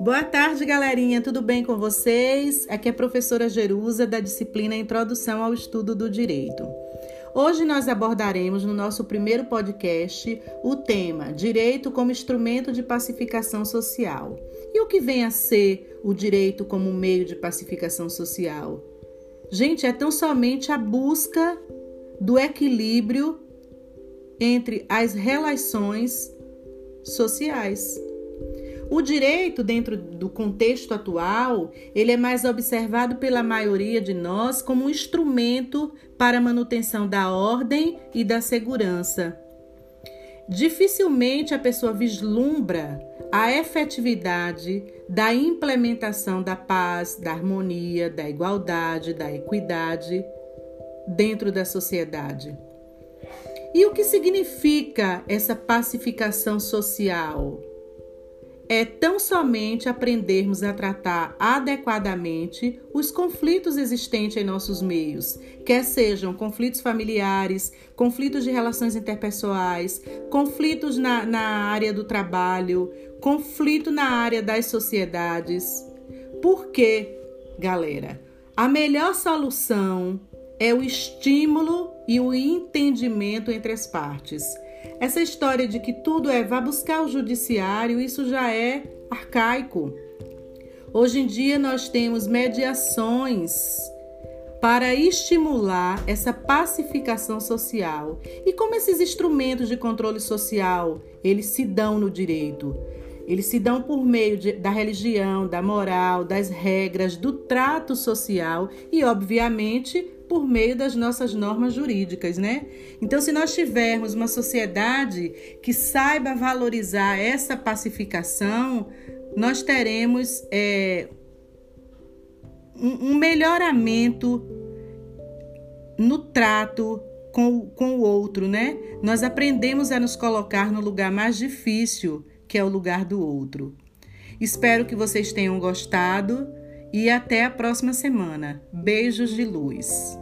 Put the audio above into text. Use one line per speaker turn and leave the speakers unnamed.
Boa tarde, galerinha. Tudo bem com vocês? Aqui é a professora Jerusa da disciplina Introdução ao Estudo do Direito. Hoje nós abordaremos no nosso primeiro podcast o tema Direito como instrumento de pacificação social. E o que vem a ser o direito como meio de pacificação social? Gente, é tão somente a busca do equilíbrio entre as relações sociais. O direito, dentro do contexto atual, ele é mais observado pela maioria de nós como um instrumento para a manutenção da ordem e da segurança. Dificilmente a pessoa vislumbra a efetividade da implementação da paz, da harmonia, da igualdade, da equidade dentro da sociedade. E o que significa essa pacificação social? é tão somente aprendermos a tratar adequadamente os conflitos existentes em nossos meios, quer sejam conflitos familiares, conflitos de relações interpessoais, conflitos na, na área do trabalho, conflito na área das sociedades. Por quê, galera? A melhor solução é o estímulo e o entendimento entre as partes. Essa história de que tudo é vá buscar o judiciário, isso já é arcaico. Hoje em dia nós temos mediações para estimular essa pacificação social. E como esses instrumentos de controle social, eles se dão no direito? Eles se dão por meio de, da religião, da moral, das regras, do trato social e, obviamente, por meio das nossas normas jurídicas, né? Então, se nós tivermos uma sociedade que saiba valorizar essa pacificação, nós teremos é, um, um melhoramento no trato com, com o outro, né? Nós aprendemos a nos colocar no lugar mais difícil, que é o lugar do outro. Espero que vocês tenham gostado e até a próxima semana. Beijos de luz.